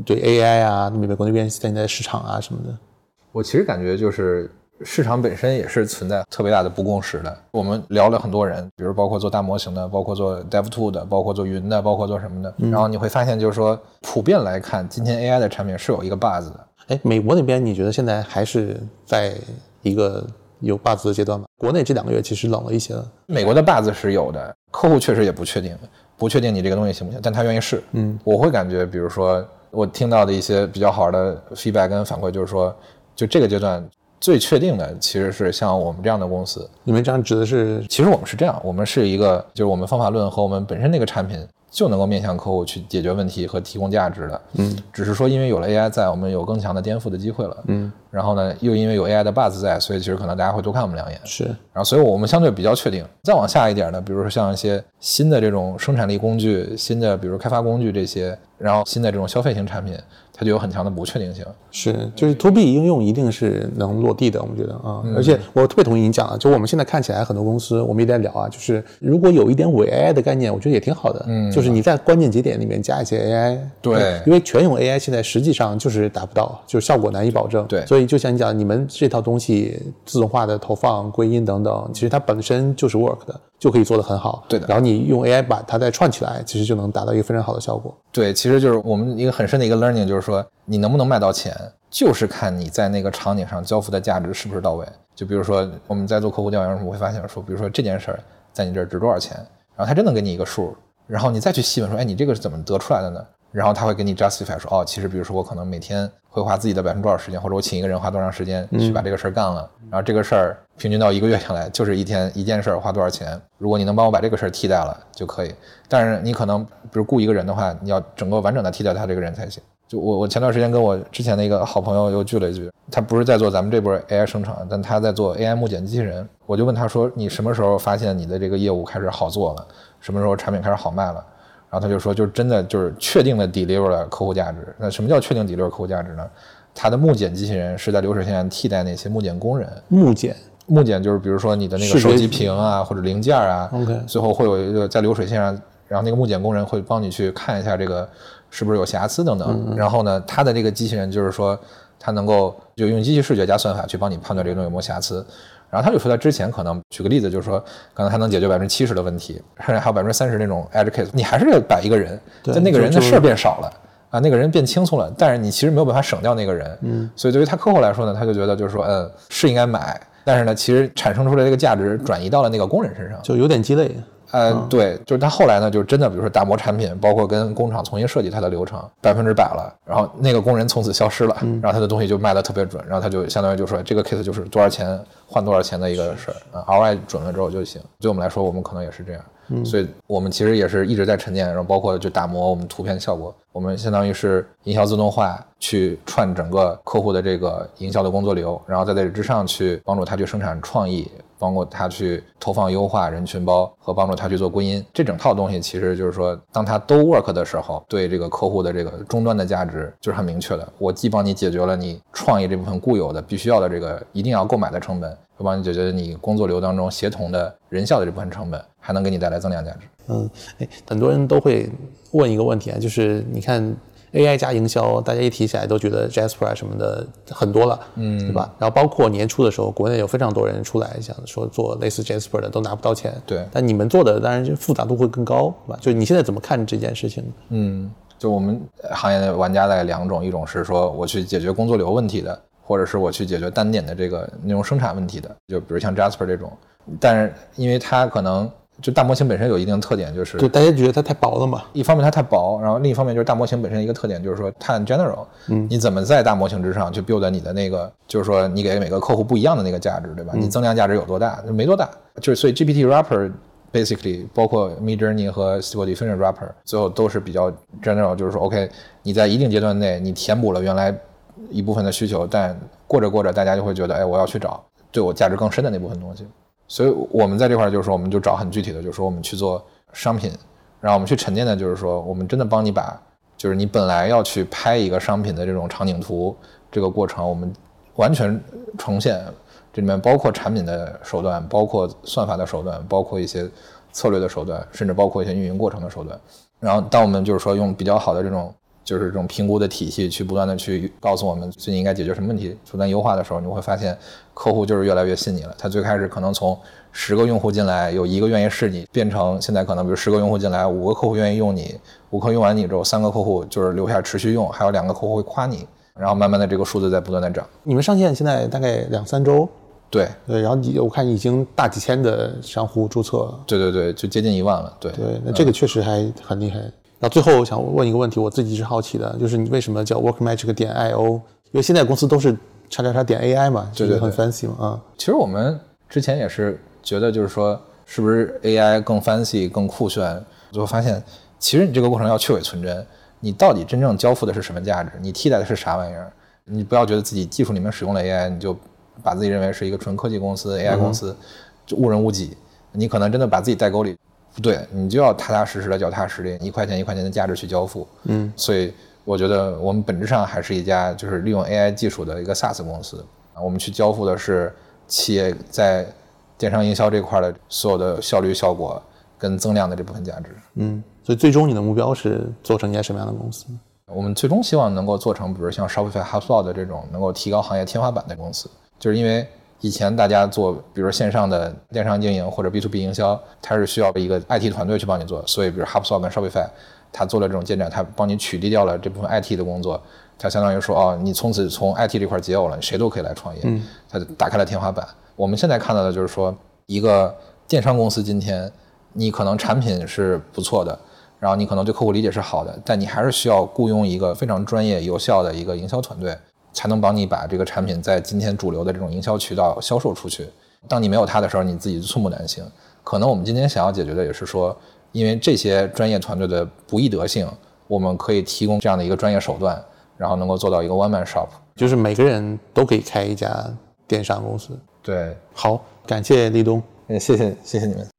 对 AI 啊，美国那边现在市场啊什么的。我其实感觉就是市场本身也是存在特别大的不共识的。我们聊了很多人，比如包括做大模型的，包括做 Dev To 的，包括做云的，包括做什么的。然后你会发现，就是说普遍来看，今天 AI 的产品是有一个 buzz 的。哎，美国那边你觉得现在还是在一个？有 buzz 的阶段吗？国内这两个月其实冷了一些了。美国的 buzz 是有的，客户确实也不确定，不确定你这个东西行不行，但他愿意试。嗯，我会感觉，比如说我听到的一些比较好的 feedback 跟反馈，就是说，就这个阶段最确定的其实是像我们这样的公司。你们这样指的是？其实我们是这样，我们是一个，就是我们方法论和我们本身那个产品。就能够面向客户去解决问题和提供价值的，嗯，只是说因为有了 AI 在，我们有更强的颠覆的机会了，嗯，然后呢，又因为有 AI 的 buzz 在，所以其实可能大家会多看我们两眼，是，然后所以我们相对比较确定。再往下一点呢，比如说像一些新的这种生产力工具、新的比如开发工具这些，然后新的这种消费型产品。它就有很强的不确定性，是，就是 to B 应用一定是能落地的，我们觉得啊，而且我特别同意你讲的，就我们现在看起来很多公司，我们也在聊啊，就是如果有一点伪 AI 的概念，我觉得也挺好的，嗯，就是你在关键节点里面加一些 AI，对，因为全用 AI 现在实际上就是达不到，就是效果难以保证，对，所以就像你讲，你们这套东西自动化的投放、归因等等，其实它本身就是 work 的。就可以做得很好，对的。然后你用 AI 把它再串起来，其实就能达到一个非常好的效果。对，其实就是我们一个很深的一个 learning，就是说你能不能卖到钱，就是看你在那个场景上交付的价值是不是到位。就比如说我们在做客户调研的时，我会发现说，比如说这件事儿在你这儿值多少钱，然后他真能给你一个数，然后你再去细问说，哎，你这个是怎么得出来的呢？然后他会给你 justify 说，哦，其实比如说我可能每天会花自己的百分之多少时间，或者我请一个人花多长时间去把这个事儿干了，然后这个事儿平均到一个月下来就是一天一件事儿花多少钱。如果你能帮我把这个事儿替代了就可以，但是你可能比如雇一个人的话，你要整个完整的替代他这个人才行。就我我前段时间跟我之前的一个好朋友又聚了一聚，他不是在做咱们这波 AI 生成，但他在做 AI 木简机器人。我就问他说，你什么时候发现你的这个业务开始好做了？什么时候产品开始好卖了？然后他就说，就是真的就是确定的 deliver 了客户价值。那什么叫确定 deliver 客户价值呢？它的木检机器人是在流水线替代那些木检工人。木检，木检就是比如说你的那个手机屏啊或者零件啊，OK，最后会有一个在流水线上，然后那个木检工人会帮你去看一下这个是不是有瑕疵等等。然后呢，它的这个机器人就是说，它能够就用机器视觉加算法去帮你判断这个东西有没有瑕疵。然后他就说，他之前可能举个例子，就是说，可能他能解决百分之七十的问题，甚至还有百分之三十那种 edge case，你还是要摆一个人，但那个人的事儿变少了啊，那个人变轻松了，但是你其实没有办法省掉那个人，嗯，所以对于他客户来说呢，他就觉得就是说，嗯，是应该买，但是呢，其实产生出来这个价值转移到了那个工人身上，就有点鸡肋。呃，对，就是他后来呢，就是真的，比如说打磨产品，包括跟工厂重新设计它的流程，百分之百了，然后那个工人从此消失了，然后他的东西就卖的特别准，然后他就相当于就说这个 case 就是多少钱换多少钱的一个事儿啊，ROI 准了之后就行。对我们来说，我们可能也是这样。所以我们其实也是一直在沉淀，然后包括就打磨我们图片效果，我们相当于是营销自动化去串整个客户的这个营销的工作流，然后在这之上去帮助他去生产创意。帮助他去投放优化人群包和帮助他去做归因，这整套东西其实就是说，当他都 work 的时候，对这个客户的这个终端的价值就是很明确的。我既帮你解决了你创意这部分固有的必须要的这个一定要购买的成本，又帮你解决你工作流当中协同的人效的这部分成本，还能给你带来增量价值。嗯，哎，很多人都会问一个问题啊，就是你看。AI 加营销，大家一提起来都觉得 Jasper 什么的很多了，嗯，对吧？然后包括年初的时候，国内有非常多人出来想说做类似 Jasper 的，都拿不到钱。对，但你们做的当然就复杂度会更高，对吧？就你现在怎么看这件事情？嗯，就我们行业的玩家大概两种，一种是说我去解决工作流问题的，或者是我去解决单点的这个内容生产问题的，就比如像 Jasper 这种，但是因为它可能。就大模型本身有一定的特点，就是就大家觉得它太薄了嘛。一方面它太薄，然后另一方面就是大模型本身一个特点就是说太 general。嗯，你怎么在大模型之上去 build 你的那个，就是说你给每个客户不一样的那个价值，对吧？你增量价值有多大？没多大。就是所以 GPT wrapper basically 包括 Midjourney 和 Stable Diffusion wrapper 最后都是比较 general，就是说 OK，你在一定阶段内你填补了原来一部分的需求，但过着过着大家就会觉得，哎，我要去找对我价值更深的那部分东西。所以我们在这块就是说，我们就找很具体的，就是说我们去做商品，然后我们去沉淀的，就是说我们真的帮你把，就是你本来要去拍一个商品的这种场景图这个过程，我们完全重现。这里面包括产品的手段，包括算法的手段，包括一些策略的手段，甚至包括一些运营过程的手段。然后当我们就是说用比较好的这种。就是这种评估的体系，去不断的去告诉我们最近应该解决什么问题，不断优化的时候，你会发现客户就是越来越信你了。他最开始可能从十个用户进来，有一个愿意试你，变成现在可能比如十个用户进来，五个客户愿意用你，五个用完你之后，三个客户就是留下持续用，还有两个客户会夸你，然后慢慢的这个数字在不断的涨。你们上线现在大概两三周？对对，然后你我看已经大几千的商户注册了。对对对，就接近一万了。对对，那这个确实还很厉害。那最后我想问一个问题，我自己是好奇的，就是你为什么叫 WorkMagic 点 IO？因为现在公司都是叉叉叉点 AI 嘛，就是，很 fancy 嘛啊。其实我们之前也是觉得，就是说是不是 AI 更 fancy 更酷炫？最后发现，其实你这个过程要去伪存真，你到底真正交付的是什么价值？你替代的是啥玩意儿？你不要觉得自己技术里面使用了 AI，你就把自己认为是一个纯科技公司 AI 公司，就误人误己。你可能真的把自己带沟里。不对，你就要踏踏实实的、脚踏实地，一块钱一块钱的价值去交付。嗯，所以我觉得我们本质上还是一家就是利用 AI 技术的一个 SaaS 公司啊。我们去交付的是企业在电商营销这块的所有的效率、效果跟增量的这部分价值。嗯，所以最终你的目标是做成一家什么样的公司？我们最终希望能够做成，比如像 Shopify、HubSpot 的这种能够提高行业天花板的公司，就是因为。以前大家做，比如线上的电商经营或者 B to B 营销，它是需要一个 IT 团队去帮你做。所以，比如 HubSpot 跟 Shopify，它做了这种建站，它帮你取缔掉了这部分 IT 的工作。它相当于说，哦，你从此从 IT 这块解耦了，谁都可以来创业。嗯，它打开了天花板。我们现在看到的就是说，一个电商公司今天，你可能产品是不错的，然后你可能对客户理解是好的，但你还是需要雇佣一个非常专业、有效的一个营销团队。才能帮你把这个产品在今天主流的这种营销渠道销售出去。当你没有它的时候，你自己寸步难行。可能我们今天想要解决的也是说，因为这些专业团队的不易得性，我们可以提供这样的一个专业手段，然后能够做到一个 one man shop，就是每个人都可以开一家电商公司。对，好，感谢立东，谢谢谢谢你们。